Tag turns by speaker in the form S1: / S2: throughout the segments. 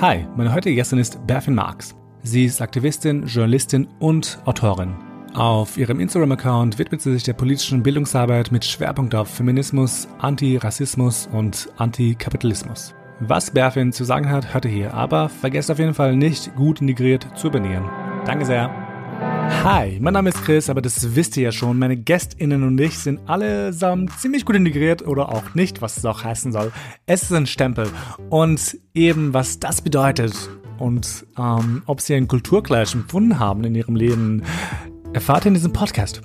S1: Hi, meine heutige Gästin ist Berfin Marx. Sie ist Aktivistin, Journalistin und Autorin. Auf ihrem Instagram-Account widmet sie sich der politischen Bildungsarbeit mit Schwerpunkt auf Feminismus, Antirassismus und Antikapitalismus. Was Berfin zu sagen hat, hört ihr hier, aber vergesst auf jeden Fall nicht, gut integriert zu abonnieren. Danke sehr. Hi, mein Name ist Chris, aber das wisst ihr ja schon. Meine GästInnen und ich sind allesamt ziemlich gut integriert oder auch nicht, was es auch heißen soll. Es ist ein Stempel. Und eben, was das bedeutet und ähm, ob sie einen Kulturclash empfunden haben in ihrem Leben, erfahrt ihr in diesem Podcast.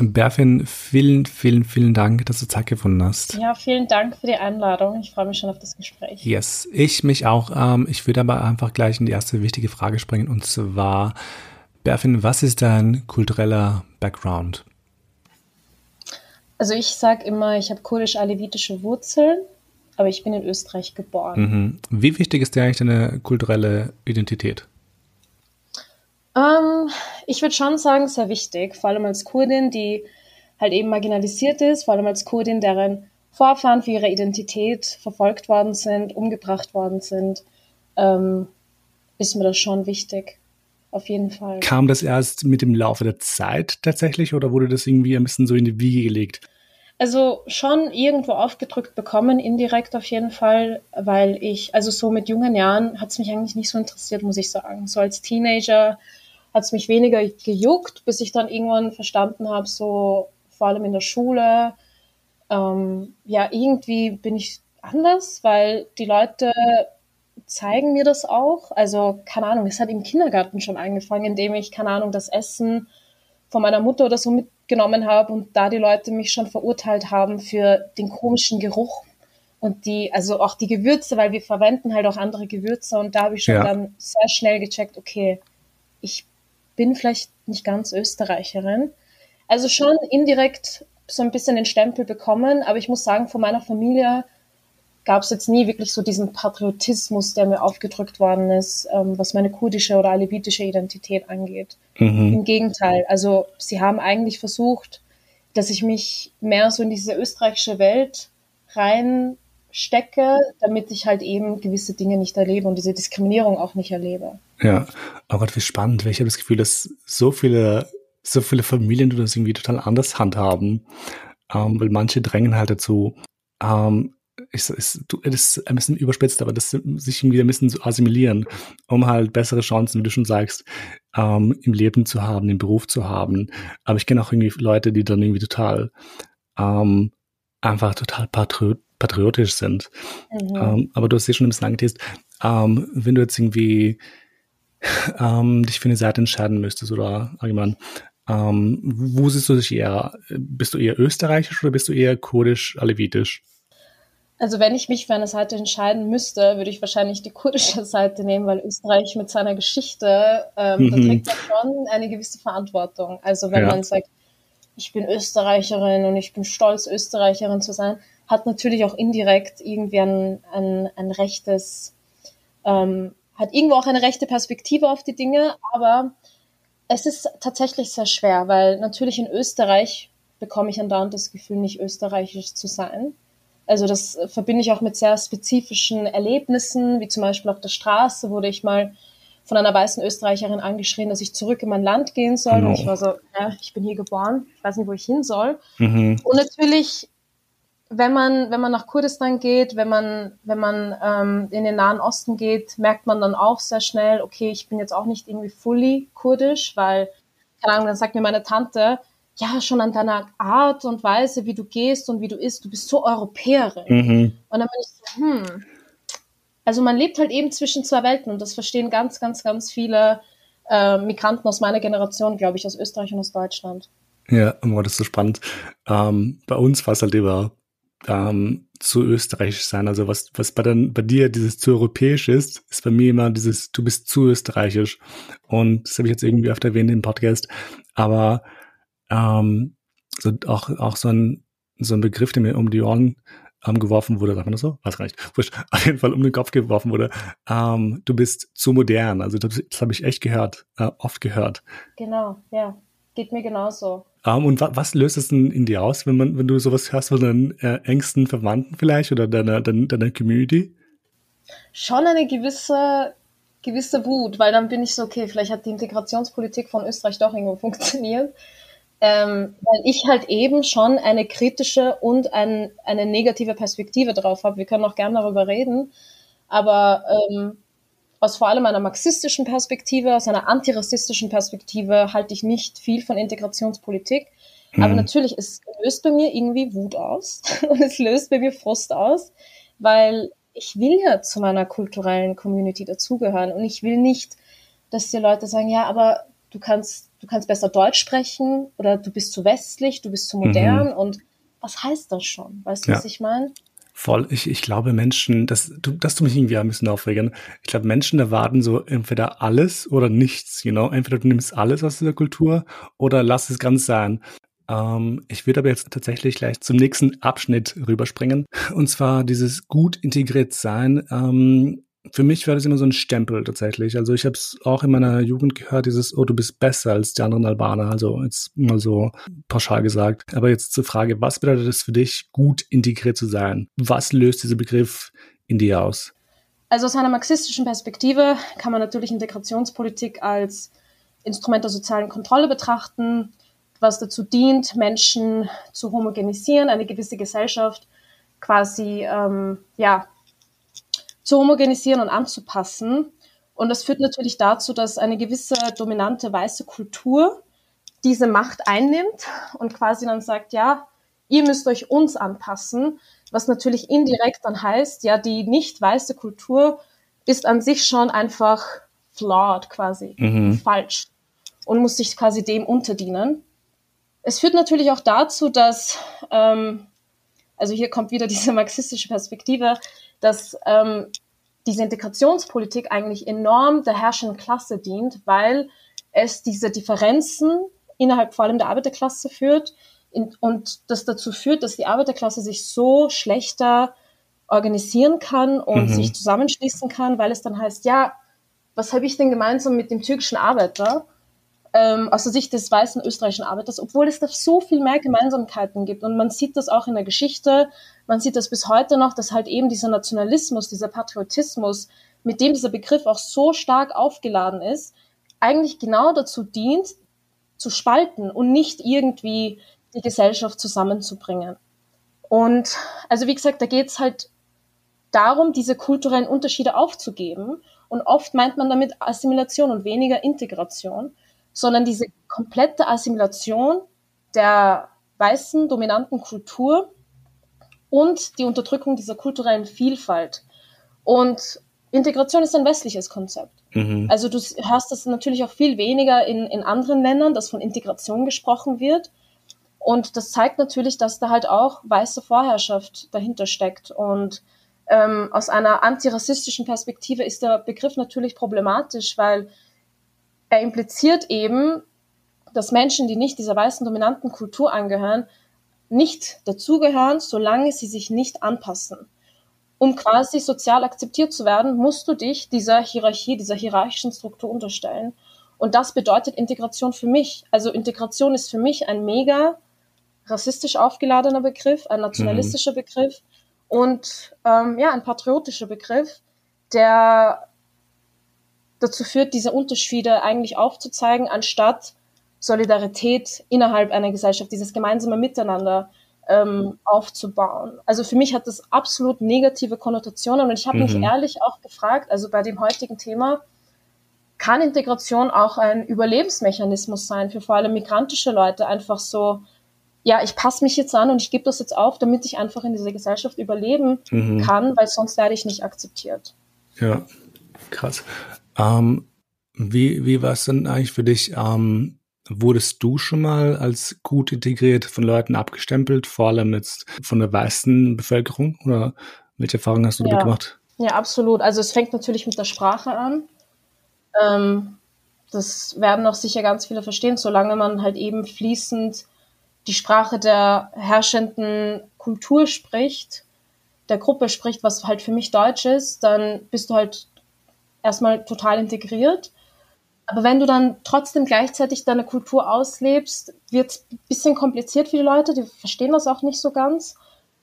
S1: Berfin, vielen, vielen, vielen Dank, dass du Zeit gefunden hast.
S2: Ja, vielen Dank für die Einladung. Ich freue mich schon auf das Gespräch.
S1: Yes, ich mich auch. Ähm, ich würde aber einfach gleich in die erste wichtige Frage springen und zwar, Berfin, was ist dein kultureller Background?
S2: Also ich sage immer, ich habe kurdisch-alevitische Wurzeln, aber ich bin in Österreich geboren.
S1: Mhm. Wie wichtig ist dir eigentlich deine kulturelle Identität?
S2: Ich würde schon sagen, sehr wichtig, vor allem als Kurdin, die halt eben marginalisiert ist, vor allem als Kurdin, deren Vorfahren für ihre Identität verfolgt worden sind, umgebracht worden sind, ähm, ist mir das schon wichtig. Auf jeden Fall.
S1: Kam das erst mit dem Laufe der Zeit tatsächlich oder wurde das irgendwie ein bisschen so in die Wiege gelegt?
S2: Also schon irgendwo aufgedrückt bekommen, indirekt auf jeden Fall, weil ich, also so mit jungen Jahren hat es mich eigentlich nicht so interessiert, muss ich sagen. So als Teenager hat es mich weniger gejuckt, bis ich dann irgendwann verstanden habe, so vor allem in der Schule, ähm, ja, irgendwie bin ich anders, weil die Leute zeigen mir das auch. Also, keine Ahnung, es hat im Kindergarten schon angefangen, indem ich, keine Ahnung, das Essen von meiner Mutter oder so mitgenommen habe und da die Leute mich schon verurteilt haben für den komischen Geruch und die, also auch die Gewürze, weil wir verwenden halt auch andere Gewürze und da habe ich schon ja. dann sehr schnell gecheckt, okay, ich bin vielleicht nicht ganz Österreicherin. Also schon indirekt so ein bisschen den Stempel bekommen, aber ich muss sagen, von meiner Familie gab es jetzt nie wirklich so diesen Patriotismus, der mir aufgedrückt worden ist, ähm, was meine kurdische oder alevitische Identität angeht. Mhm. Im Gegenteil, also sie haben eigentlich versucht, dass ich mich mehr so in diese österreichische Welt rein stecke, damit ich halt eben gewisse Dinge nicht erlebe und diese Diskriminierung auch nicht erlebe.
S1: Ja, oh Gott, wie spannend. Ich habe das Gefühl, dass so viele, so viele Familien das irgendwie total anders handhaben, ähm, weil manche drängen halt dazu, ähm, ist, ist, ist ein bisschen überspitzt, aber das sich irgendwie ein bisschen zu assimilieren, um halt bessere Chancen, wie du schon sagst, ähm, im Leben zu haben, im Beruf zu haben. Aber ich kenne auch irgendwie Leute, die dann irgendwie total ähm, einfach total patriotisch sind. Mhm. Ähm, aber du hast ja schon ein bisschen angeteased, ähm, wenn du jetzt irgendwie ähm, dich für eine Seite entscheiden müsstest oder allgemein, ähm, wo siehst du dich eher? Bist du eher österreichisch oder bist du eher kurdisch-alevitisch?
S2: Also wenn ich mich für eine Seite entscheiden müsste, würde ich wahrscheinlich die kurdische Seite nehmen, weil Österreich mit seiner Geschichte, ähm, mhm. da trägt man schon eine gewisse Verantwortung. Also wenn ja. man sagt, ich bin Österreicherin und ich bin stolz, Österreicherin zu sein, hat natürlich auch indirekt irgendwie ein, ein, ein rechtes, ähm, hat irgendwo auch eine rechte Perspektive auf die Dinge, aber es ist tatsächlich sehr schwer, weil natürlich in Österreich bekomme ich andauernd das Gefühl, nicht österreichisch zu sein. Also das verbinde ich auch mit sehr spezifischen Erlebnissen, wie zum Beispiel auf der Straße wurde ich mal von einer weißen Österreicherin angeschrien, dass ich zurück in mein Land gehen soll. Genau. Und ich war so, ja, ich bin hier geboren, ich weiß nicht, wo ich hin soll. Mhm. Und natürlich wenn man, wenn man nach Kurdistan geht, wenn man, wenn man ähm, in den Nahen Osten geht, merkt man dann auch sehr schnell, okay, ich bin jetzt auch nicht irgendwie fully kurdisch, weil, keine Ahnung, dann sagt mir meine Tante, ja, schon an deiner Art und Weise, wie du gehst und wie du isst, du bist so Europäerin. Mhm. Und dann bin ich so, hm. Also man lebt halt eben zwischen zwei Welten und das verstehen ganz, ganz, ganz viele äh, Migranten aus meiner Generation, glaube ich, aus Österreich und aus Deutschland.
S1: Ja, oh, das ist so spannend. Ähm, bei uns war es halt immer ähm, zu österreichisch sein. Also was, was bei, dann, bei dir dieses zu europäisch ist, ist bei mir immer dieses, du bist zu österreichisch. Und das habe ich jetzt irgendwie öfter erwähnt im Podcast. Aber ähm, so auch, auch so ein, so ein Begriff, der mir um die Ohren ähm, geworfen wurde, sagt man das so? Weiß gar nicht. Wurscht, auf jeden Fall um den Kopf geworfen wurde. Ähm, du bist zu modern. Also das, das habe ich echt gehört, äh, oft gehört.
S2: Genau, ja. Geht mir genauso.
S1: Um, ähm, und wa was löst es denn in dir aus, wenn man, wenn du sowas hörst von deinen äh, engsten Verwandten vielleicht oder deiner, deiner, deiner Community?
S2: Schon eine gewisse, gewisse Wut, weil dann bin ich so, okay, vielleicht hat die Integrationspolitik von Österreich doch irgendwo funktioniert. Ähm, weil ich halt eben schon eine kritische und ein, eine negative Perspektive drauf habe. Wir können auch gerne darüber reden. Aber ähm, aus vor allem einer marxistischen Perspektive, aus einer antirassistischen Perspektive halte ich nicht viel von Integrationspolitik. Mhm. Aber natürlich, es löst bei mir irgendwie Wut aus und es löst bei mir Frust aus, weil ich will ja zu meiner kulturellen Community dazugehören und ich will nicht, dass die Leute sagen, ja, aber du kannst, du kannst besser Deutsch sprechen oder du bist zu westlich, du bist zu modern mhm. und was heißt das schon? Weißt du, ja. was ich meine?
S1: Voll. Ich, ich glaube, Menschen, das, du, das tut mich irgendwie ein bisschen aufregen. Ich glaube, Menschen erwarten so entweder alles oder nichts, you know? Entweder du nimmst alles aus dieser Kultur oder lass es ganz sein. Ähm, ich würde aber jetzt tatsächlich gleich zum nächsten Abschnitt rüberspringen. Und zwar dieses gut integriert sein. Ähm, für mich war das immer so ein Stempel tatsächlich. Also ich habe es auch in meiner Jugend gehört, dieses, oh, du bist besser als die anderen Albaner. Also jetzt mal so pauschal gesagt. Aber jetzt zur Frage, was bedeutet es für dich, gut integriert zu sein? Was löst dieser Begriff in dir aus?
S2: Also aus einer marxistischen Perspektive kann man natürlich Integrationspolitik als Instrument der sozialen Kontrolle betrachten, was dazu dient, Menschen zu homogenisieren, eine gewisse Gesellschaft quasi ähm, ja, zu homogenisieren und anzupassen. Und das führt natürlich dazu, dass eine gewisse dominante weiße Kultur diese Macht einnimmt und quasi dann sagt, ja, ihr müsst euch uns anpassen, was natürlich indirekt dann heißt, ja, die nicht weiße Kultur ist an sich schon einfach flawed quasi, mhm. falsch und muss sich quasi dem unterdienen. Es führt natürlich auch dazu, dass, ähm, also hier kommt wieder diese marxistische Perspektive, dass ähm, diese Integrationspolitik eigentlich enorm der herrschenden Klasse dient, weil es diese Differenzen innerhalb vor allem der Arbeiterklasse führt in, und das dazu führt, dass die Arbeiterklasse sich so schlechter organisieren kann und mhm. sich zusammenschließen kann, weil es dann heißt, ja, was habe ich denn gemeinsam mit dem türkischen Arbeiter? Ähm, aus der Sicht des weißen österreichischen Arbeiters, obwohl es da so viel mehr Gemeinsamkeiten gibt. Und man sieht das auch in der Geschichte, man sieht das bis heute noch, dass halt eben dieser Nationalismus, dieser Patriotismus, mit dem dieser Begriff auch so stark aufgeladen ist, eigentlich genau dazu dient, zu spalten und nicht irgendwie die Gesellschaft zusammenzubringen. Und also wie gesagt, da geht es halt darum, diese kulturellen Unterschiede aufzugeben. Und oft meint man damit Assimilation und weniger Integration sondern diese komplette Assimilation der weißen dominanten Kultur und die Unterdrückung dieser kulturellen Vielfalt. Und Integration ist ein westliches Konzept. Mhm. Also du hörst das natürlich auch viel weniger in, in anderen Ländern, dass von Integration gesprochen wird. Und das zeigt natürlich, dass da halt auch weiße Vorherrschaft dahinter steckt. Und ähm, aus einer antirassistischen Perspektive ist der Begriff natürlich problematisch, weil er impliziert eben, dass Menschen, die nicht dieser weißen dominanten Kultur angehören, nicht dazugehören, solange sie sich nicht anpassen. Um quasi sozial akzeptiert zu werden, musst du dich dieser Hierarchie, dieser hierarchischen Struktur unterstellen. Und das bedeutet Integration für mich. Also Integration ist für mich ein mega rassistisch aufgeladener Begriff, ein nationalistischer mhm. Begriff und ähm, ja, ein patriotischer Begriff, der dazu führt, diese Unterschiede eigentlich aufzuzeigen, anstatt Solidarität innerhalb einer Gesellschaft, dieses gemeinsame Miteinander ähm, aufzubauen. Also für mich hat das absolut negative Konnotationen und ich habe mhm. mich ehrlich auch gefragt, also bei dem heutigen Thema, kann Integration auch ein Überlebensmechanismus sein für vor allem migrantische Leute, einfach so, ja, ich passe mich jetzt an und ich gebe das jetzt auf, damit ich einfach in dieser Gesellschaft überleben mhm. kann, weil sonst werde ich nicht akzeptiert.
S1: Ja, krass. Ähm, wie wie war es denn eigentlich für dich? Ähm, wurdest du schon mal als gut integriert von Leuten abgestempelt, vor allem jetzt von der weißen Bevölkerung? Oder welche Erfahrungen hast du ja. damit gemacht?
S2: Ja, absolut. Also es fängt natürlich mit der Sprache an. Ähm, das werden auch sicher ganz viele verstehen, solange man halt eben fließend die Sprache der herrschenden Kultur spricht, der Gruppe spricht, was halt für mich Deutsch ist, dann bist du halt erstmal total integriert. Aber wenn du dann trotzdem gleichzeitig deine Kultur auslebst, wird es ein bisschen kompliziert für die Leute, die verstehen das auch nicht so ganz.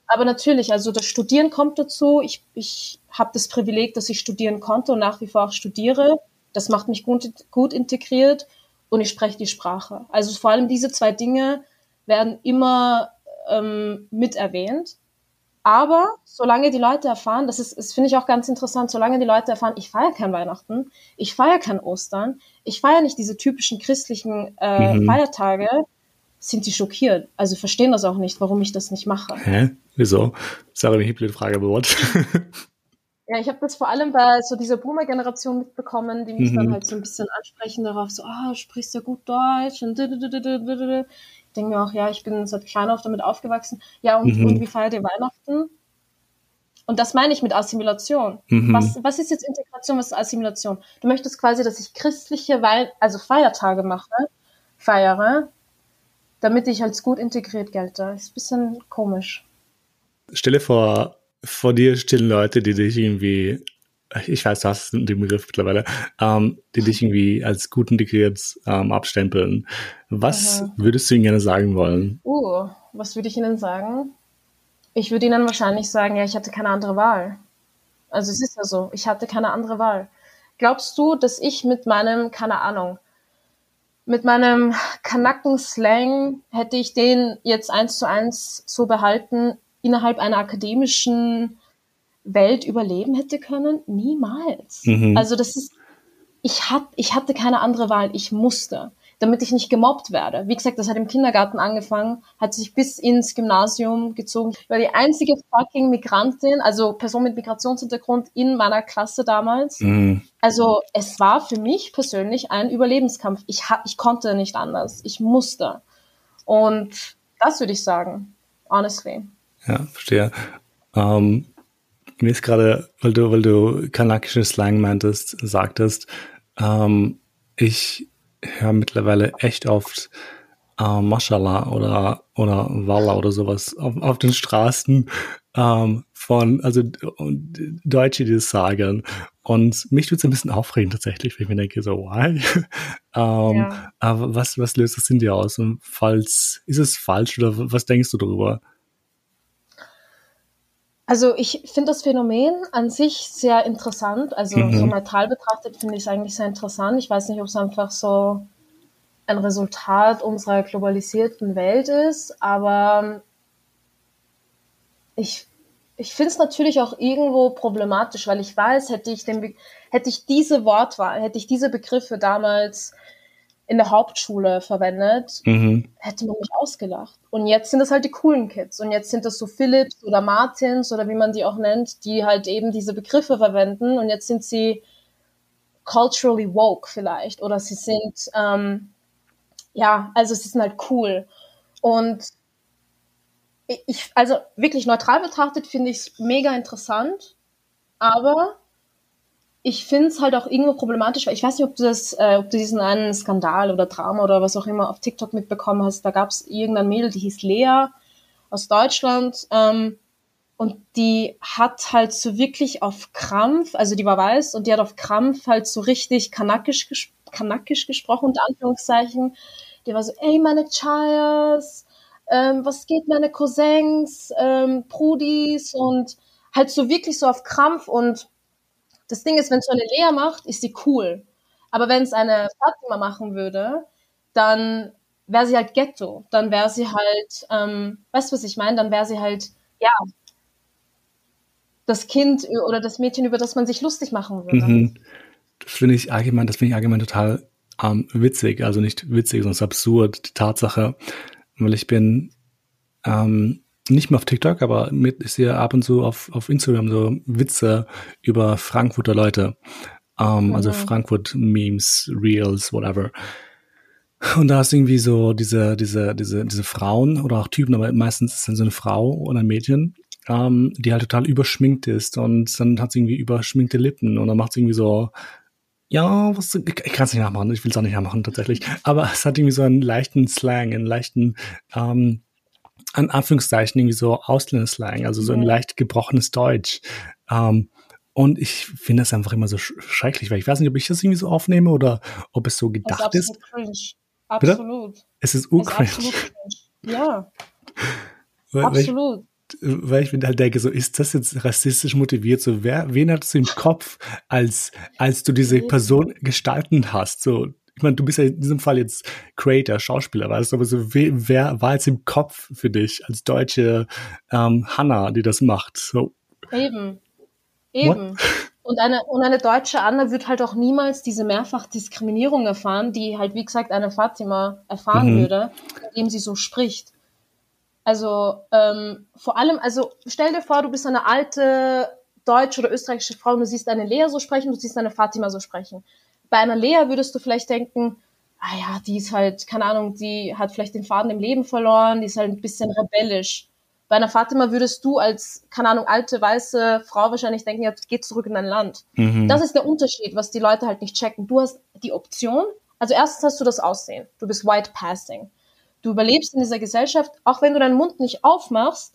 S2: Aber natürlich, also das Studieren kommt dazu. Ich, ich habe das Privileg, dass ich studieren konnte und nach wie vor auch studiere. Das macht mich gut, gut integriert und ich spreche die Sprache. Also vor allem diese zwei Dinge werden immer ähm, mit erwähnt. Aber solange die Leute erfahren, das ist, das finde ich auch ganz interessant, solange die Leute erfahren, ich feiere kein Weihnachten, ich feiere kein Ostern, ich feiere nicht diese typischen christlichen äh, mhm. Feiertage, sind sie schockiert. Also verstehen das auch nicht, warum ich das nicht mache.
S1: Hä? Wieso? Das ist aber eine blöde Frage beantwortet.
S2: Ja, ich habe das vor allem bei so dieser Boomer-Generation mitbekommen, die mich mhm. dann halt so ein bisschen ansprechen darauf, so, ah, oh, sprichst ja gut Deutsch und denke mir auch, ja, ich bin seit klein auf damit aufgewachsen. Ja, und, mhm. und wie feiert ihr Weihnachten? Und das meine ich mit Assimilation. Mhm. Was, was ist jetzt Integration, was ist Assimilation? Du möchtest quasi, dass ich christliche, Weih also Feiertage mache, feiere, damit ich als gut integriert gelte. Ist ein bisschen komisch.
S1: Stelle vor, vor dir stehen Leute, die dich irgendwie, ich weiß, du hast den Begriff mittlerweile, ähm, die dich irgendwie als gut integriert ähm, abstempeln. Was Aha. würdest du ihnen gerne sagen wollen?
S2: Uh, was würde ich ihnen sagen? Ich würde ihnen wahrscheinlich sagen, ja, ich hatte keine andere Wahl. Also es ist ja so, ich hatte keine andere Wahl. Glaubst du, dass ich mit meinem, keine Ahnung, mit meinem Kanaken-Slang hätte ich den jetzt eins zu eins so behalten, innerhalb einer akademischen Welt überleben hätte können? Niemals. Mhm. Also das ist, ich, hat, ich hatte keine andere Wahl, ich musste, damit ich nicht gemobbt werde. Wie gesagt, das hat im Kindergarten angefangen, hat sich bis ins Gymnasium gezogen. Ich war die einzige fucking Migrantin, also Person mit Migrationshintergrund in meiner Klasse damals. Mhm. Also es war für mich persönlich ein Überlebenskampf. Ich, ha ich konnte nicht anders, ich musste. Und das würde ich sagen, honestly.
S1: Ja, verstehe. Ähm, mir ist gerade, weil du, weil du kanakische Slang meintest, sagtest, ähm, ich höre mittlerweile echt oft äh, Mashallah oder, oder Walla oder sowas auf, auf den Straßen ähm, von, also Deutsche, die das sagen. Und mich tut es ein bisschen aufregen tatsächlich, wenn ich mir denke, so, why? ähm, ja. Aber was, was löst das in dir aus? Und falls, ist es falsch oder was denkst du darüber?
S2: Also ich finde das Phänomen an sich sehr interessant. Also mhm. so neutral betrachtet finde ich es eigentlich sehr interessant. Ich weiß nicht, ob es einfach so ein Resultat unserer globalisierten Welt ist, aber ich, ich finde es natürlich auch irgendwo problematisch, weil ich weiß, hätte ich, den, hätte ich diese Wortwahl, hätte ich diese Begriffe damals in der Hauptschule verwendet, mhm. hätte man mich ausgelacht. Und jetzt sind das halt die coolen Kids. Und jetzt sind das so Philips oder Martins oder wie man die auch nennt, die halt eben diese Begriffe verwenden. Und jetzt sind sie culturally woke vielleicht. Oder sie sind, ähm, ja, also sie sind halt cool. Und ich, also wirklich neutral betrachtet finde ich es mega interessant. Aber ich finde es halt auch irgendwo problematisch, weil ich weiß nicht, ob du das, äh, ob du diesen einen Skandal oder Drama oder was auch immer auf TikTok mitbekommen hast. Da gab es irgendein Mädel, die hieß Lea aus Deutschland ähm, und die hat halt so wirklich auf Krampf, also die war weiß und die hat auf Krampf halt so richtig kanakisch, ges kanakisch gesprochen, unter Anführungszeichen. Die war so, ey, meine Chayas, ähm, was geht meine Cousins, ähm, Brudis und halt so wirklich so auf Krampf und das Ding ist, wenn es so eine Lea macht, ist sie cool. Aber wenn es eine Fatima machen würde, dann wäre sie halt Ghetto. Dann wäre sie halt, ähm, weißt du, was ich meine? Dann wäre sie halt, ja, das Kind oder das Mädchen, über das man sich lustig machen würde. Mhm.
S1: Das finde ich allgemein, das finde ich allgemein total ähm, witzig. Also nicht witzig, sondern absurd, die Tatsache. Weil ich bin ähm, nicht mehr auf TikTok, aber mit, ich sehe ab und zu auf, auf Instagram so Witze über Frankfurter Leute. Ähm, mhm. Also Frankfurt-Memes, Reels, whatever. Und da ist irgendwie so diese, diese, diese, diese Frauen oder auch Typen, aber meistens ist es dann so eine Frau oder ein Mädchen, ähm, die halt total überschminkt ist und dann hat sie irgendwie überschminkte Lippen und dann macht sie irgendwie so, ja, was, ich, ich kann es nicht nachmachen, ich will es auch nicht nachmachen tatsächlich, aber es hat irgendwie so einen leichten Slang, einen leichten, ähm, an Anführungszeichen irgendwie so Ausländerslang, also so ein leicht gebrochenes Deutsch. Ähm, Und ich finde das einfach immer so schrecklich, weil ich weiß nicht, ob ich das irgendwie so aufnehme oder ob es so gedacht ist.
S2: Cringe. Absolut.
S1: Bitte? Es ist urcringe.
S2: Ja.
S1: Weil,
S2: absolut.
S1: Weil ich, weil ich mir halt denke, so ist das jetzt rassistisch motiviert? So, wer, wen hattest du im Kopf, als, als du diese Person gestalten hast? So, ich meine, du bist ja in diesem Fall jetzt Creator, Schauspieler, weißt du, aber so, wer, war jetzt im Kopf für dich als deutsche ähm, Hannah, die das macht? So.
S2: Eben. Eben. Und eine, und eine deutsche Anna wird halt auch niemals diese Mehrfachdiskriminierung erfahren, die halt, wie gesagt, eine Fatima erfahren mhm. würde, indem sie so spricht. Also ähm, vor allem, also stell dir vor, du bist eine alte deutsche oder österreichische Frau und du siehst eine Lea so sprechen, du siehst eine Fatima so sprechen. Bei einer Lea würdest du vielleicht denken, ah ja, die ist halt, keine Ahnung, die hat vielleicht den Faden im Leben verloren, die ist halt ein bisschen rebellisch. Bei einer Fatima würdest du als, keine Ahnung, alte, weiße Frau wahrscheinlich denken, ja, geh zurück in dein Land. Mhm. Das ist der Unterschied, was die Leute halt nicht checken. Du hast die Option, also erstens hast du das Aussehen. Du bist white passing. Du überlebst in dieser Gesellschaft, auch wenn du deinen Mund nicht aufmachst,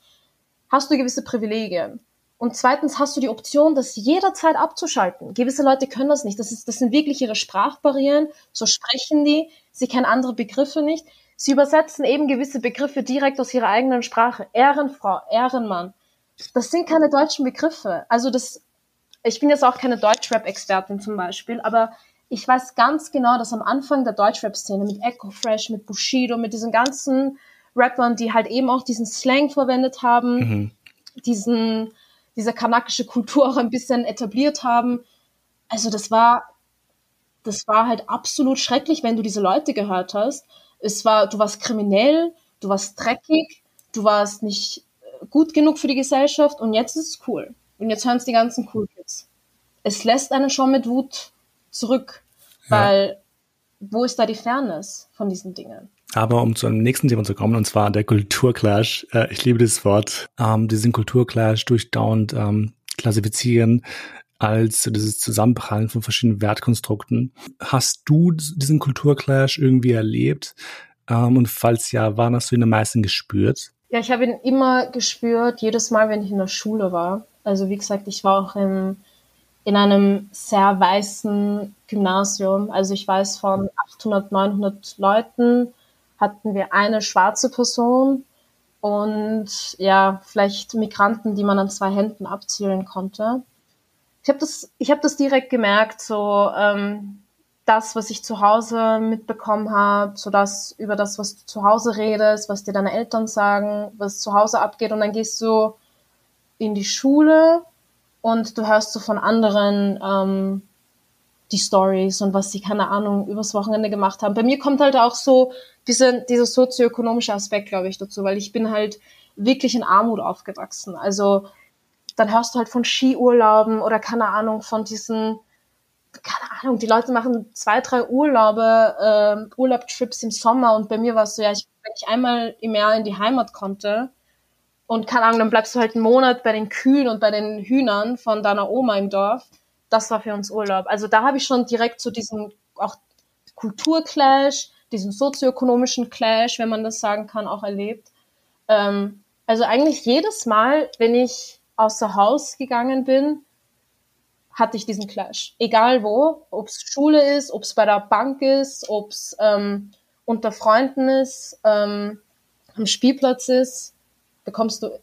S2: hast du gewisse Privilegien. Und zweitens hast du die Option, das jederzeit abzuschalten. Gewisse Leute können das nicht. Das, ist, das sind wirklich ihre Sprachbarrieren. So sprechen die. Sie kennen andere Begriffe nicht. Sie übersetzen eben gewisse Begriffe direkt aus ihrer eigenen Sprache. Ehrenfrau, Ehrenmann. Das sind keine deutschen Begriffe. Also das, ich bin jetzt auch keine Deutschrap-Expertin zum Beispiel, aber ich weiß ganz genau, dass am Anfang der Deutschrap-Szene mit Echo Fresh, mit Bushido, mit diesen ganzen Rappern, die halt eben auch diesen Slang verwendet haben, mhm. diesen, diese kanakische Kultur auch ein bisschen etabliert haben. Also das war, das war halt absolut schrecklich, wenn du diese Leute gehört hast es war, du warst kriminell, du warst dreckig, du warst nicht äh, gut genug für die Gesellschaft und jetzt ist es cool. Und jetzt hören es die ganzen Cool Kids. Es lässt einen schon mit Wut zurück, weil ja. wo ist da die Fairness von diesen Dingen?
S1: Aber um zum nächsten Thema zu kommen, und zwar der Kulturclash. Äh, ich liebe das Wort. Ähm, diesen Kulturclash durchdauernd ähm, klassifizieren als dieses Zusammenprallen von verschiedenen Wertkonstrukten. Hast du diesen Kulturclash irgendwie erlebt? Ähm, und falls ja, wann hast du ihn am meisten gespürt?
S2: Ja, ich habe ihn immer gespürt, jedes Mal, wenn ich in der Schule war. Also wie gesagt, ich war auch im, in einem sehr weißen Gymnasium. Also ich weiß, von 800, 900 Leuten hatten wir eine schwarze Person und ja, vielleicht Migranten, die man an zwei Händen abzählen konnte. Ich habe das, ich habe das direkt gemerkt, so ähm, das, was ich zu Hause mitbekommen habe, so das über das, was du zu Hause redest, was dir deine Eltern sagen, was zu Hause abgeht, und dann gehst du in die Schule und du hörst so von anderen ähm, die Stories und was sie, keine Ahnung, übers Wochenende gemacht haben. Bei mir kommt halt auch so diese, dieser sozioökonomische Aspekt, glaube ich, dazu, weil ich bin halt wirklich in Armut aufgewachsen. Also dann hörst du halt von Skiurlauben oder keine Ahnung, von diesen, keine Ahnung, die Leute machen zwei, drei Urlaube, äh, Urlaubtrips im Sommer und bei mir war es so, ja, ich, wenn ich einmal im Jahr in die Heimat konnte und keine Ahnung, dann bleibst du halt einen Monat bei den Kühen und bei den Hühnern von deiner Oma im Dorf. Das war für uns Urlaub. Also da habe ich schon direkt so diesen auch Kulturclash, diesen sozioökonomischen Clash, wenn man das sagen kann, auch erlebt. Ähm, also eigentlich jedes Mal, wenn ich außer Haus gegangen bin, hatte ich diesen Clash. Egal wo, ob es Schule ist, ob es bei der Bank ist, ob es ähm, unter Freunden ist, ähm, am Spielplatz ist, bekommst du,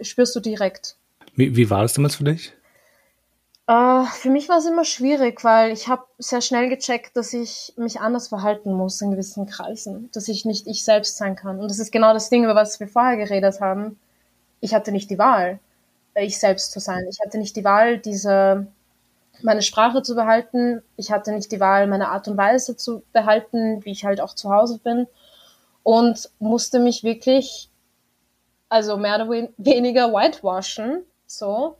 S2: spürst du direkt.
S1: Wie, wie war das damals für dich?
S2: Uh, für mich war es immer schwierig, weil ich habe sehr schnell gecheckt, dass ich mich anders verhalten muss in gewissen Kreisen, dass ich nicht ich selbst sein kann. Und das ist genau das Ding, über was wir vorher geredet haben. Ich hatte nicht die Wahl ich selbst zu sein. Ich hatte nicht die Wahl, diese meine Sprache zu behalten. Ich hatte nicht die Wahl, meine Art und Weise zu behalten, wie ich halt auch zu Hause bin. Und musste mich wirklich, also mehr oder weniger whitewashen, so.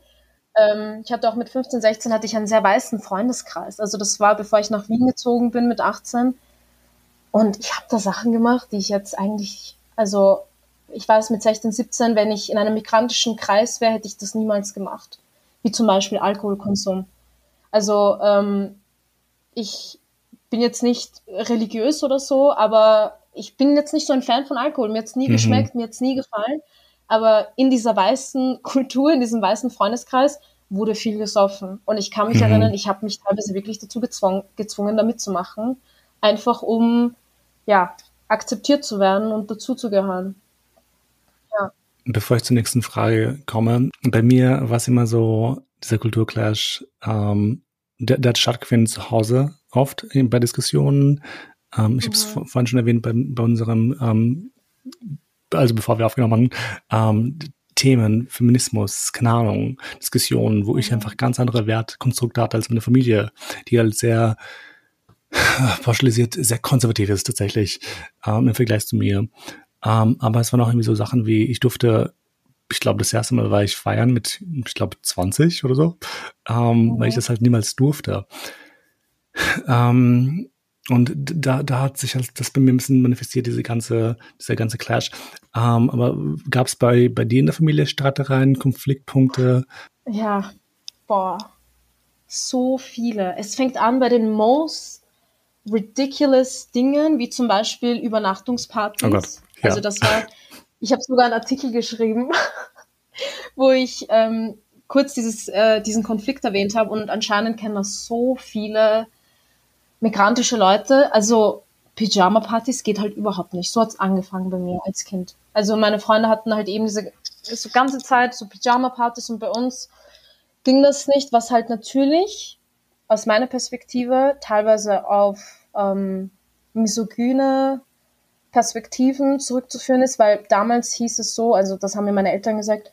S2: Ähm, ich hatte auch mit 15, 16 hatte ich einen sehr weißen Freundeskreis. Also das war, bevor ich nach Wien gezogen bin mit 18. Und ich habe da Sachen gemacht, die ich jetzt eigentlich, also ich weiß mit 16, 17, wenn ich in einem migrantischen Kreis wäre, hätte ich das niemals gemacht. Wie zum Beispiel Alkoholkonsum. Also ähm, ich bin jetzt nicht religiös oder so, aber ich bin jetzt nicht so ein Fan von Alkohol. Mir hat es nie mhm. geschmeckt, mir hat es nie gefallen. Aber in dieser weißen Kultur, in diesem weißen Freundeskreis, wurde viel gesoffen. Und ich kann mich mhm. erinnern, ich habe mich teilweise wirklich dazu gezwungen, gezwungen, da mitzumachen, einfach um ja, akzeptiert zu werden und dazuzugehören.
S1: Ja. Bevor ich zur nächsten Frage komme, bei mir war es immer so, dieser Kulturclash, ähm, der, der hat stattgefunden zu Hause oft bei Diskussionen. Ähm, ich mhm. habe es vorhin schon erwähnt bei, bei unserem, ähm, also bevor wir aufgenommen haben, ähm, Themen, Feminismus, keine Ahnung, Diskussionen, wo ich mhm. einfach ganz andere Wertkonstrukte hatte als meine Familie, die halt sehr pauschalisiert, sehr konservativ ist tatsächlich ähm, im Vergleich zu mir. Ähm, aber es waren auch irgendwie so Sachen wie, ich durfte, ich glaube, das erste Mal war ich feiern mit, ich glaube, 20 oder so, ähm, mhm. weil ich das halt niemals durfte. Ähm, und da, da hat sich halt das bei mir ein bisschen manifestiert, diese ganze, dieser ganze Clash. Ähm, aber gab es bei, bei dir in der Familie Streitereien, Konfliktpunkte?
S2: Ja, boah, so viele. Es fängt an bei den most ridiculous Dingen, wie zum Beispiel Übernachtungspartys. Oh Gott. Ja. Also das war, ich habe sogar einen Artikel geschrieben, wo ich ähm, kurz dieses, äh, diesen Konflikt erwähnt habe und anscheinend kennen das so viele migrantische Leute, also Pyjama-Partys geht halt überhaupt nicht. So hat's angefangen bei mir als Kind. Also meine Freunde hatten halt eben diese so ganze Zeit so Pyjama-Partys und bei uns ging das nicht, was halt natürlich aus meiner Perspektive teilweise auf ähm, misogyne Perspektiven zurückzuführen ist, weil damals hieß es so, also das haben mir meine Eltern gesagt,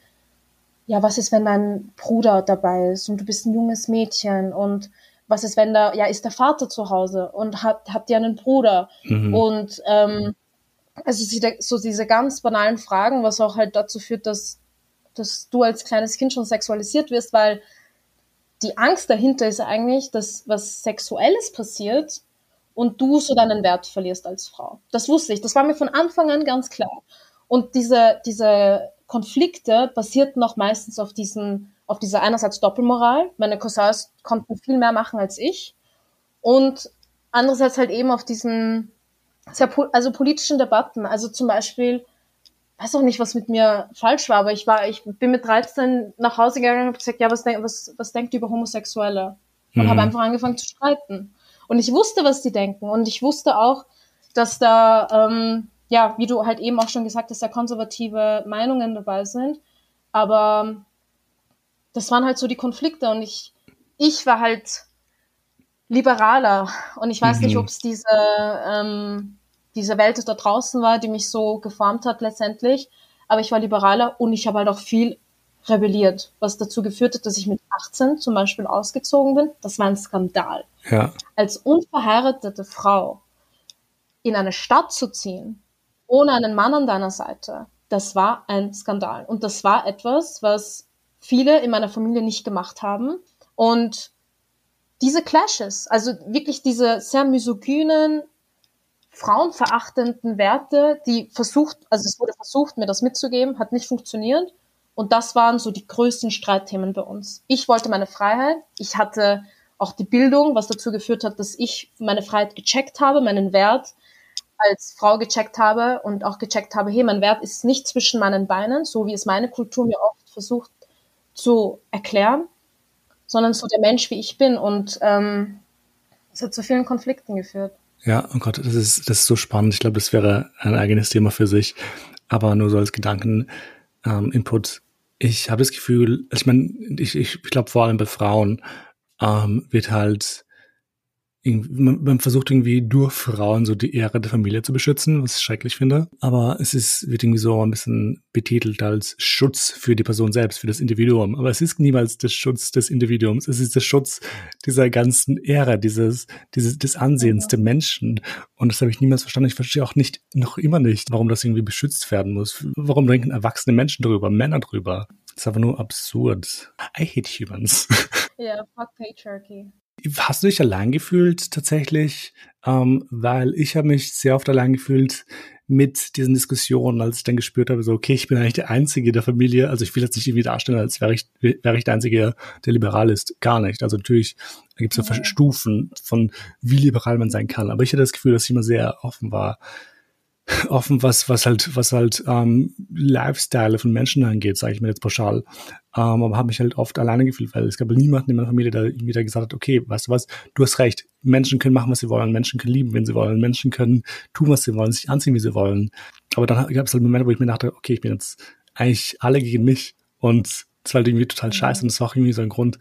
S2: ja, was ist, wenn dein Bruder dabei ist und du bist ein junges Mädchen und was ist, wenn da, ja, ist der Vater zu Hause und hat, habt ihr einen Bruder? Mhm. Und ähm, also so diese ganz banalen Fragen, was auch halt dazu führt, dass, dass du als kleines Kind schon sexualisiert wirst, weil die Angst dahinter ist eigentlich, dass was Sexuelles passiert und du so deinen Wert verlierst als Frau. Das wusste ich. Das war mir von Anfang an ganz klar. Und diese, diese Konflikte basierten auch meistens auf diesen auf dieser einerseits Doppelmoral. Meine Cousins konnten viel mehr machen als ich. Und andererseits halt eben auf diesen sehr, also politischen Debatten. Also zum Beispiel, weiß auch nicht, was mit mir falsch war, aber ich war, ich bin mit 13 nach Hause gegangen und habe gesagt, ja, was, denk, was, was denkt ihr über Homosexuelle? Und mhm. habe einfach angefangen zu streiten. Und ich wusste, was die denken. Und ich wusste auch, dass da, ähm, ja, wie du halt eben auch schon gesagt hast, da konservative Meinungen dabei sind. Aber das waren halt so die Konflikte und ich, ich war halt liberaler und ich weiß mhm. nicht, ob es diese, ähm, diese Welt da draußen war, die mich so geformt hat letztendlich, aber ich war liberaler und ich habe halt auch viel rebelliert, was dazu geführt hat, dass ich mit 18 zum Beispiel ausgezogen bin. Das war ein Skandal.
S1: Ja.
S2: Als unverheiratete Frau in eine Stadt zu ziehen, ohne einen Mann an deiner Seite, das war ein Skandal. Und das war etwas, was viele in meiner Familie nicht gemacht haben. Und diese Clashes, also wirklich diese sehr misogynen, frauenverachtenden Werte, die versucht, also es wurde versucht, mir das mitzugeben, hat nicht funktioniert. Und das waren so die größten Streitthemen bei uns. Ich wollte meine Freiheit. Ich hatte auch die Bildung, was dazu geführt hat, dass ich meine Freiheit gecheckt habe, meinen Wert als Frau gecheckt habe und auch gecheckt habe, hey, mein Wert ist nicht zwischen meinen Beinen, so wie es meine Kultur mir oft versucht zu erklären, sondern so der Mensch, wie ich bin. Und ähm, es hat zu vielen Konflikten geführt.
S1: Ja, oh Gott, das ist, das ist so spannend. Ich glaube, das wäre ein eigenes Thema für sich. Aber nur so als Gedanken-Input. Ähm, ich habe das Gefühl, also ich meine, ich, ich glaube vor allem bei Frauen ähm, wird halt man, man versucht irgendwie durch Frauen so die Ehre der Familie zu beschützen, was ich schrecklich finde. Aber es ist, wird irgendwie so ein bisschen betitelt als Schutz für die Person selbst, für das Individuum. Aber es ist niemals der Schutz des Individuums. Es ist der Schutz dieser ganzen Ehre, dieses, dieses, des Ansehens der Menschen. Und das habe ich niemals verstanden. Ich verstehe auch nicht, noch immer nicht, warum das irgendwie beschützt werden muss. Warum denken erwachsene Menschen drüber, Männer drüber? Das ist aber nur absurd. I hate humans.
S2: Ja, yeah, fuck patriarchy.
S1: Hast du dich allein gefühlt tatsächlich? Ähm, weil ich habe mich sehr oft allein gefühlt mit diesen Diskussionen, als ich dann gespürt habe, so, okay, ich bin eigentlich der Einzige der Familie. Also ich will jetzt nicht irgendwie darstellen, als wäre ich, wäre ich der Einzige, der liberal ist. Gar nicht. Also natürlich gibt es ja Stufen von, wie liberal man sein kann. Aber ich hatte das Gefühl, dass ich immer sehr offen war offen, was, was halt, was halt ähm, Lifestyle von Menschen angeht, sage ich mir jetzt pauschal. Ähm, aber habe mich halt oft alleine gefühlt, weil es gab niemanden in meiner Familie, der irgendwie da gesagt hat, okay, weißt du was, du hast recht, Menschen können machen, was sie wollen, Menschen können lieben, wenn sie wollen, Menschen können tun, was sie wollen, sich anziehen, wie sie wollen. Aber dann gab es halt Momente, wo ich mir dachte, okay, ich bin jetzt eigentlich alle gegen mich. Und das war halt irgendwie total scheiße. Und das war auch irgendwie so ein Grund,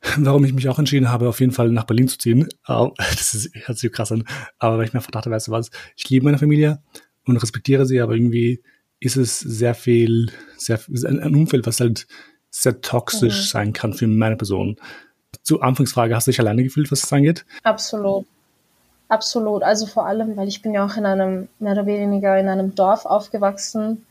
S1: warum ich mich auch entschieden habe, auf jeden Fall nach Berlin zu ziehen. Das ist, hört sich krass an. Aber weil ich mir einfach dachte, weißt du was, ich liebe meine Familie und respektiere sie, aber irgendwie ist es sehr viel, sehr, ein Umfeld, was halt sehr toxisch mhm. sein kann für meine Person. Zur Anfangsfrage, hast du dich alleine gefühlt, was das angeht?
S2: Absolut. Absolut. Also vor allem, weil ich bin ja auch in einem, mehr oder weniger in einem Dorf aufgewachsen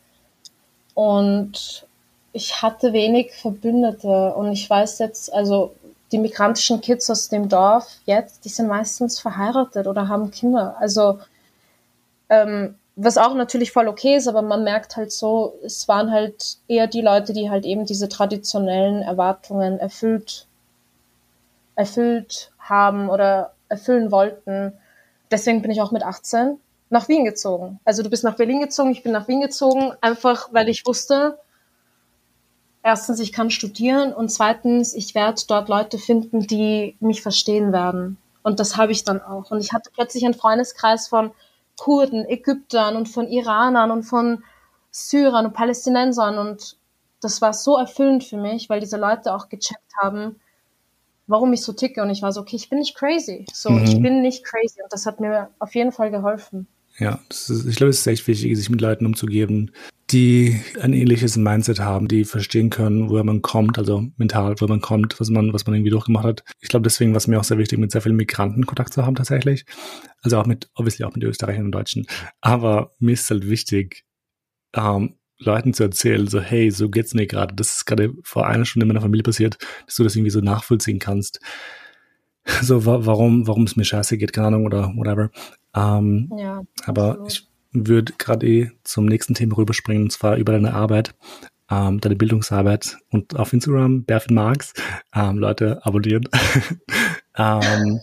S2: und ich hatte wenig Verbündete und ich weiß jetzt, also die migrantischen Kids aus dem Dorf jetzt, die sind meistens verheiratet oder haben Kinder. Also ähm, was auch natürlich voll okay ist, aber man merkt halt so, es waren halt eher die Leute, die halt eben diese traditionellen Erwartungen erfüllt, erfüllt haben oder erfüllen wollten. Deswegen bin ich auch mit 18 nach Wien gezogen. Also du bist nach Berlin gezogen, ich bin nach Wien gezogen, einfach weil ich wusste, erstens, ich kann studieren und zweitens, ich werde dort Leute finden, die mich verstehen werden. Und das habe ich dann auch. Und ich hatte plötzlich einen Freundeskreis von Kurden, Ägyptern und von Iranern und von Syrern und Palästinensern. Und das war so erfüllend für mich, weil diese Leute auch gecheckt haben, warum ich so ticke. Und ich war so, okay, ich bin nicht crazy. So, mhm. ich bin nicht crazy. Und das hat mir auf jeden Fall geholfen.
S1: Ja, ist, ich glaube, es ist echt wichtig, sich mit Leuten umzugeben, die ein ähnliches Mindset haben, die verstehen können, woher man kommt, also mental, wo man kommt, was man, was man irgendwie durchgemacht hat. Ich glaube, deswegen war es mir auch sehr wichtig, mit sehr vielen Migranten Kontakt zu haben tatsächlich. Also auch mit, obviously auch mit Österreichern und Deutschen. Aber mir ist halt wichtig, ähm, Leuten zu erzählen, so, hey, so geht's mir gerade. Das ist gerade vor einer Stunde in meiner Familie passiert, dass du das irgendwie so nachvollziehen kannst. So, wa warum, warum es mir scheiße geht, keine Ahnung, oder whatever. Ähm, ja, aber absolut. ich würde gerade eh zum nächsten Thema rüberspringen, und zwar über deine Arbeit, ähm, deine Bildungsarbeit und auf Instagram, Berfin Marx. Ähm, Leute, abonnieren. ähm,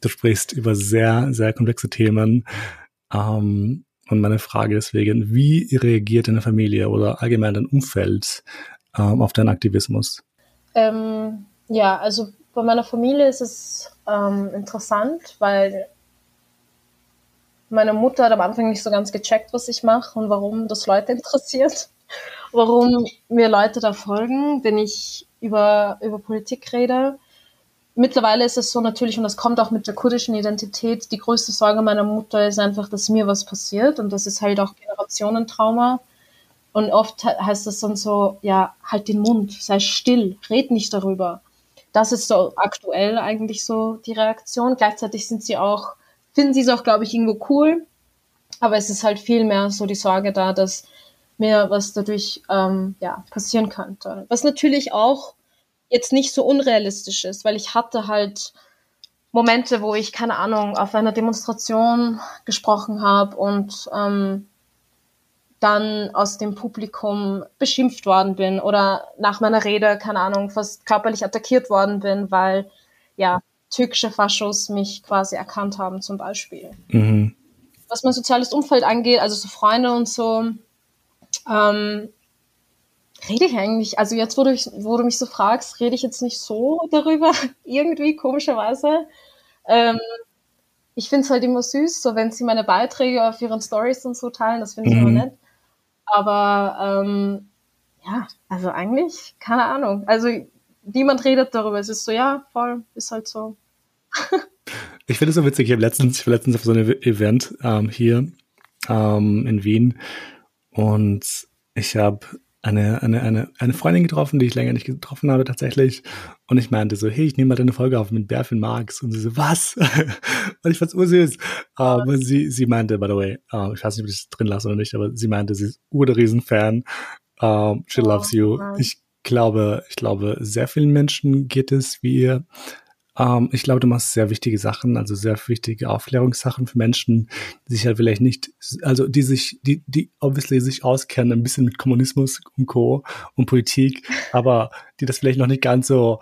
S1: du sprichst über sehr, sehr komplexe Themen. Ähm, und meine Frage deswegen, wie reagiert deine Familie oder allgemein dein Umfeld ähm, auf deinen Aktivismus?
S2: Ähm, ja, also bei meiner Familie ist es ähm, interessant, weil meine Mutter hat am Anfang nicht so ganz gecheckt, was ich mache und warum das Leute interessiert, warum mir Leute da folgen, wenn ich über, über Politik rede. Mittlerweile ist es so natürlich, und das kommt auch mit der kurdischen Identität, die größte Sorge meiner Mutter ist einfach, dass mir was passiert und das ist halt auch Generationentrauma. Und oft heißt es dann so, ja, halt den Mund, sei still, red nicht darüber. Das ist so aktuell eigentlich so die Reaktion. Gleichzeitig sind sie auch finden sie es auch, glaube ich, irgendwo cool. Aber es ist halt viel mehr so die Sorge da, dass mir was dadurch ähm, ja, passieren könnte. Was natürlich auch jetzt nicht so unrealistisch ist, weil ich hatte halt Momente, wo ich, keine Ahnung, auf einer Demonstration gesprochen habe und ähm, dann aus dem Publikum beschimpft worden bin oder nach meiner Rede, keine Ahnung, fast körperlich attackiert worden bin, weil ja, türkische Faschos mich quasi erkannt haben, zum Beispiel. Mhm. Was mein soziales Umfeld angeht, also so Freunde und so, ähm, rede ich eigentlich, also jetzt, wo du, wo du mich so fragst, rede ich jetzt nicht so darüber, irgendwie komischerweise. Ähm, ich finde es halt immer süß, so wenn sie meine Beiträge auf ihren Stories und so teilen, das finde ich mhm. immer nett. Aber ähm, ja, also eigentlich, keine Ahnung. Also niemand redet darüber. Es ist so, ja, voll, ist halt so.
S1: ich finde es so witzig. Ich habe letztens, ich war letztens auf so einem Event ähm, hier ähm, in Wien und ich habe eine, eine, eine, eine Freundin getroffen, die ich länger nicht getroffen habe tatsächlich. Und ich meinte so, hey, ich nehme mal deine Folge auf mit Berfin Marx. Und sie so, was? und ich fand's ursüß. Aber ähm, sie, sie meinte, by the way, uh, ich weiß nicht, ob ich das drin lasse oder nicht, aber sie meinte, sie ist ur der Riesenfan. Um, ähm, she loves you. Ich glaube, ich glaube, sehr vielen Menschen geht es wie ihr. Ähm, ich glaube, du machst sehr wichtige Sachen, also sehr wichtige Aufklärungssachen für Menschen, die sich halt vielleicht nicht, also die sich, die, die obviously sich auskennen ein bisschen mit Kommunismus und Co. und Politik, aber die das vielleicht noch nicht ganz so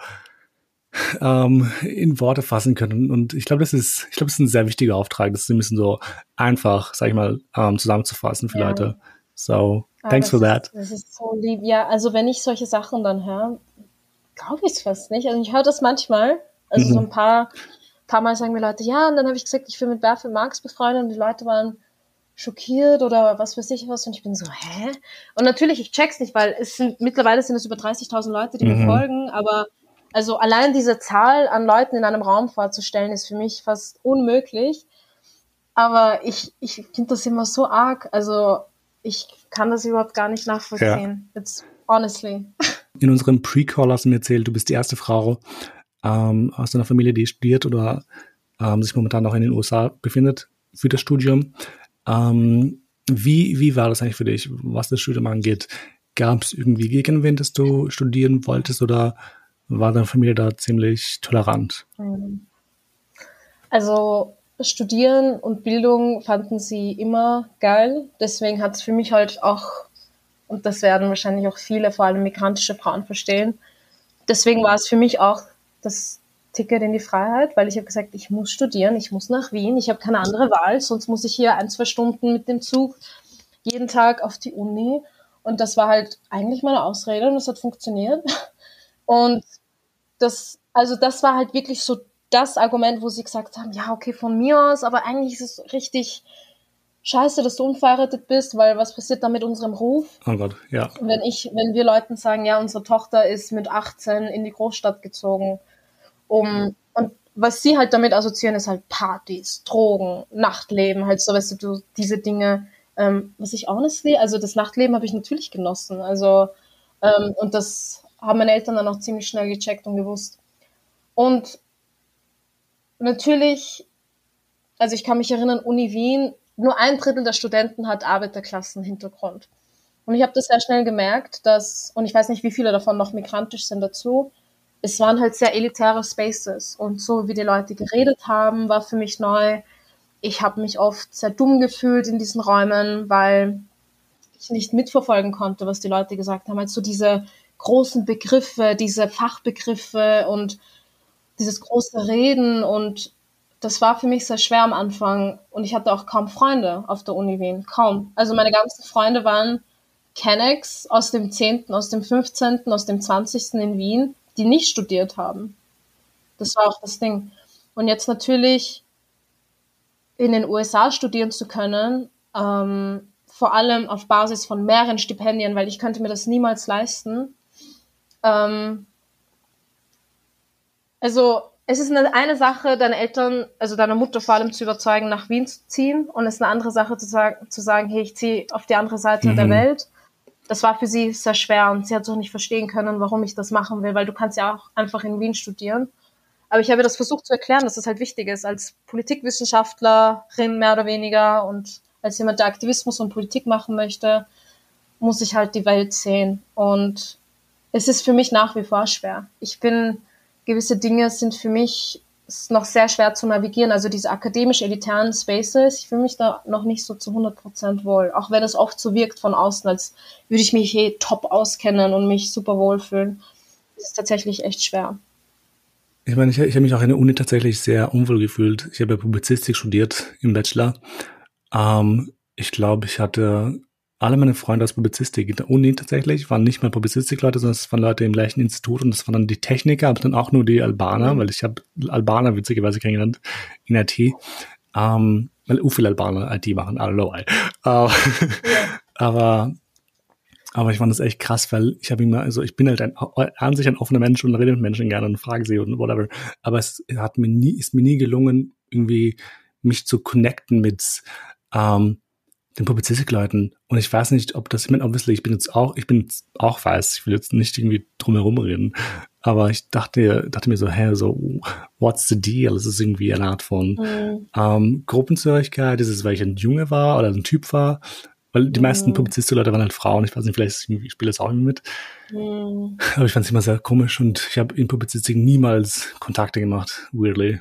S1: ähm, in Worte fassen können. Und ich glaube, das ist, ich glaube, das ist ein sehr wichtiger Auftrag. Das ist ein bisschen so einfach, sag ich mal, ähm, zusammenzufassen für ja. Leute. So, thanks for that.
S2: Ist, das ist so lieb. Ja, also wenn ich solche Sachen dann höre, glaube ich es fast nicht. Also ich höre das manchmal. Also mhm. so ein paar, paar Mal sagen mir Leute, ja, und dann habe ich gesagt, ich will mit Berfel Marx befreundet und die Leute waren schockiert oder was weiß ich was und ich bin so, hä? Und natürlich, ich check's nicht, weil es sind, mittlerweile sind es über 30.000 Leute, die mhm. mir folgen, aber also allein diese Zahl an Leuten in einem Raum vorzustellen, ist für mich fast unmöglich. Aber ich, ich finde das immer so arg. Also ich kann das überhaupt gar nicht nachvollziehen. Ja. It's honestly.
S1: In unserem Pre-Call hast du mir erzählt, du bist die erste Frau ähm, aus einer Familie, die studiert oder ähm, sich momentan noch in den USA befindet für das Studium. Ähm, wie, wie war das eigentlich für dich, was das Studium angeht? Gab es irgendwie Gegenwind, dass du studieren wolltest oder war deine Familie da ziemlich tolerant? Mhm.
S2: Also Studieren und Bildung fanden sie immer geil. Deswegen hat es für mich halt auch, und das werden wahrscheinlich auch viele, vor allem migrantische Frauen verstehen, deswegen war es für mich auch das Ticket in die Freiheit, weil ich habe gesagt, ich muss studieren, ich muss nach Wien, ich habe keine andere Wahl, sonst muss ich hier ein, zwei Stunden mit dem Zug jeden Tag auf die Uni. Und das war halt eigentlich meine Ausrede und es hat funktioniert. Und das, also das war halt wirklich so das Argument, wo sie gesagt haben, ja, okay, von mir aus, aber eigentlich ist es richtig scheiße, dass du unverheiratet bist, weil was passiert da mit unserem Ruf?
S1: Oh Gott, ja.
S2: Wenn ich, wenn wir Leuten sagen, ja, unsere Tochter ist mit 18 in die Großstadt gezogen, um und was sie halt damit assoziieren, ist halt Partys, Drogen, Nachtleben, halt so, weißt du, diese Dinge, ähm, was ich honestly, also das Nachtleben habe ich natürlich genossen, also ähm, und das haben meine Eltern dann auch ziemlich schnell gecheckt und gewusst. Und natürlich, also ich kann mich erinnern, Uni Wien, nur ein Drittel der Studenten hat Arbeiterklassenhintergrund. Und ich habe das sehr schnell gemerkt, dass, und ich weiß nicht, wie viele davon noch migrantisch sind dazu, es waren halt sehr elitäre Spaces und so wie die Leute geredet haben, war für mich neu. Ich habe mich oft sehr dumm gefühlt in diesen Räumen, weil ich nicht mitverfolgen konnte, was die Leute gesagt haben. Also diese großen Begriffe, diese Fachbegriffe und dieses große Reden und das war für mich sehr schwer am Anfang und ich hatte auch kaum Freunde auf der Uni Wien, kaum. Also meine ganzen Freunde waren Kennex aus dem 10., aus dem 15., aus dem 20. in Wien die nicht studiert haben. Das war auch das Ding. Und jetzt natürlich in den USA studieren zu können, ähm, vor allem auf Basis von mehreren Stipendien, weil ich könnte mir das niemals leisten. Ähm, also es ist eine, eine Sache, deine Eltern, also deine Mutter vor allem zu überzeugen, nach Wien zu ziehen, und es ist eine andere Sache zu sagen, zu sagen hey, ich ziehe auf die andere Seite mhm. der Welt das war für sie sehr schwer und sie hat so nicht verstehen können, warum ich das machen will, weil du kannst ja auch einfach in Wien studieren. Aber ich habe das versucht zu erklären, dass das halt wichtig ist, als Politikwissenschaftlerin mehr oder weniger und als jemand, der Aktivismus und Politik machen möchte, muss ich halt die Welt sehen. Und es ist für mich nach wie vor schwer. Ich bin, gewisse Dinge sind für mich noch sehr schwer zu navigieren. Also diese akademisch elitären Spaces, ich fühle mich da noch nicht so zu 100% wohl. Auch wenn es oft so wirkt von außen, als würde ich mich hey, top auskennen und mich super wohlfühlen. Das ist tatsächlich echt schwer.
S1: Ich meine, ich, ich habe mich auch in der Uni tatsächlich sehr unwohl gefühlt. Ich habe ja Publizistik studiert im Bachelor. Ähm, ich glaube, ich hatte alle meine Freunde aus Publizistik in der Uni tatsächlich waren nicht mehr Publizistik-Leute, sondern es waren Leute im gleichen Institut und das waren dann die Techniker, aber dann auch nur die Albaner, mhm. weil ich habe Albaner witzigerweise kennengelernt in IT. Ähm, weil u viele Albaner IT machen, I don't know why. Uh, ja. Aber aber ich fand das echt krass, weil ich habe immer, also ich bin halt ein, an sich ein offener Mensch und rede mit Menschen gerne und frage sie und whatever. Aber es hat mir nie, ist mir nie gelungen, irgendwie mich zu connecten mit ähm, den Publizistikleuten. Und ich weiß nicht, ob das, ich meine, obviously, ich bin jetzt auch, ich bin jetzt auch weiß, ich will jetzt nicht irgendwie drumherum reden. Aber ich dachte, dachte mir so, hä, so, what's the deal? Das ist irgendwie eine Art von mhm. ähm, Gruppenzugehörigkeit, ist es, weil ich ein Junge war oder ein Typ war. Weil die mhm. meisten Publizistikleute waren halt Frauen. Ich weiß nicht, vielleicht ich spiele das auch irgendwie mit. Mhm. Aber ich fand es immer sehr komisch und ich habe in Publizistik niemals Kontakte gemacht, weirdly.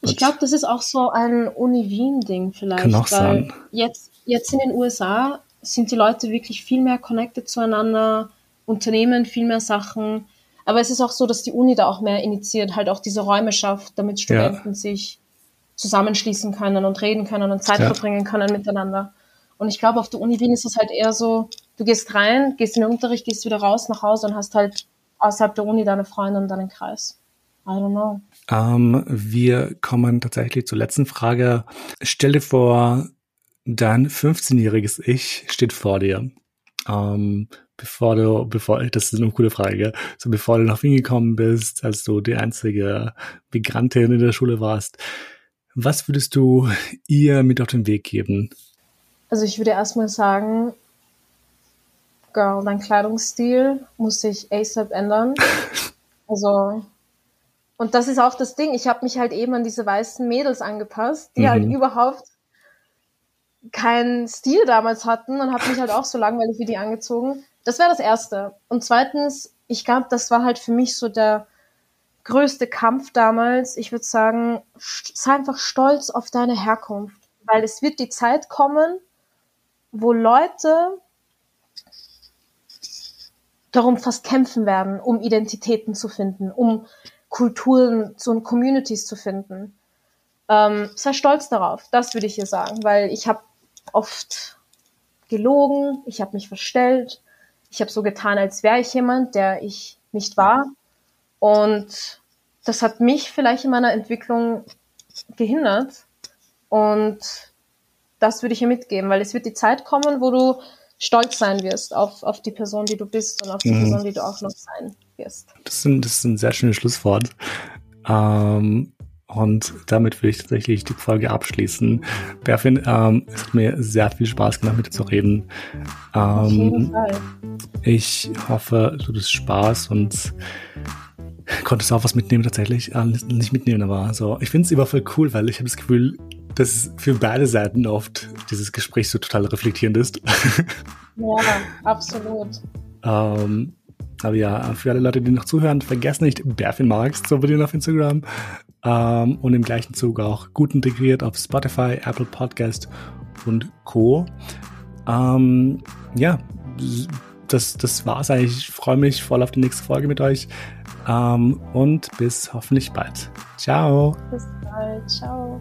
S2: Ich glaube, das ist auch so ein Uni-Wien-Ding vielleicht.
S1: Kann auch sein.
S2: Jetzt, jetzt in den USA sind die Leute wirklich viel mehr connected zueinander, Unternehmen viel mehr Sachen. Aber es ist auch so, dass die Uni da auch mehr initiiert, halt auch diese Räume schafft, damit Studenten ja. sich zusammenschließen können und reden können und Zeit ja. verbringen können miteinander. Und ich glaube, auf der Uni Wien ist es halt eher so, du gehst rein, gehst in den Unterricht, gehst wieder raus nach Hause und hast halt außerhalb der Uni deine Freunde und deinen Kreis. I don't know.
S1: Ähm, wir kommen tatsächlich zur letzten Frage. Stell dir vor, dein 15-jähriges Ich steht vor dir. Ähm, bevor du, bevor, das ist eine coole Frage, so bevor du nach Wien gekommen bist, als du die einzige Migrantin in der Schule warst, was würdest du ihr mit auf den Weg geben?
S2: Also ich würde erstmal sagen, Girl, dein Kleidungsstil muss sich ASAP ändern. Also, und das ist auch das Ding. Ich habe mich halt eben an diese weißen Mädels angepasst, die halt mhm. halt überhaupt keinen Stil damals hatten und habe mich halt auch so langweilig wie die angezogen. Das wäre das Erste. Und zweitens, ich glaube, das war halt für mich so der größte Kampf damals. Ich würde sagen, sei einfach stolz auf deine Herkunft, weil es wird die Zeit kommen, wo Leute darum fast kämpfen werden, um Identitäten zu finden, um Kulturen und Communities zu finden. Ähm, sei stolz darauf, das würde ich hier sagen, weil ich habe oft gelogen, ich habe mich verstellt, ich habe so getan, als wäre ich jemand, der ich nicht war. Und das hat mich vielleicht in meiner Entwicklung gehindert. Und das würde ich hier mitgeben, weil es wird die Zeit kommen, wo du stolz sein wirst auf, auf die Person, die du bist und auf die mhm. Person, die du auch noch sein wirst.
S1: Das ist ein, das ist ein sehr schönes Schlusswort. Ähm, und damit will ich tatsächlich die Folge abschließen. Berfin, ähm, es hat mir sehr viel Spaß gemacht, mit dir zu reden. Ähm, Auf jeden Fall. Ich hoffe, du hattest Spaß und konntest auch was mitnehmen tatsächlich. Äh, nicht mitnehmen, aber so. Ich finde es immer voll cool, weil ich habe das Gefühl, dass für beide Seiten oft dieses Gespräch so total reflektierend ist.
S2: Ja, absolut.
S1: ähm, aber ja, für alle Leute, die noch zuhören, vergesst nicht, Berfin Marx zu abonnieren auf Instagram ähm, und im gleichen Zug auch gut integriert auf Spotify, Apple Podcast und Co. Ähm, ja, das, das war's eigentlich. Ich freue mich voll auf die nächste Folge mit euch ähm, und bis hoffentlich bald. Ciao.
S2: Bis bald. Ciao.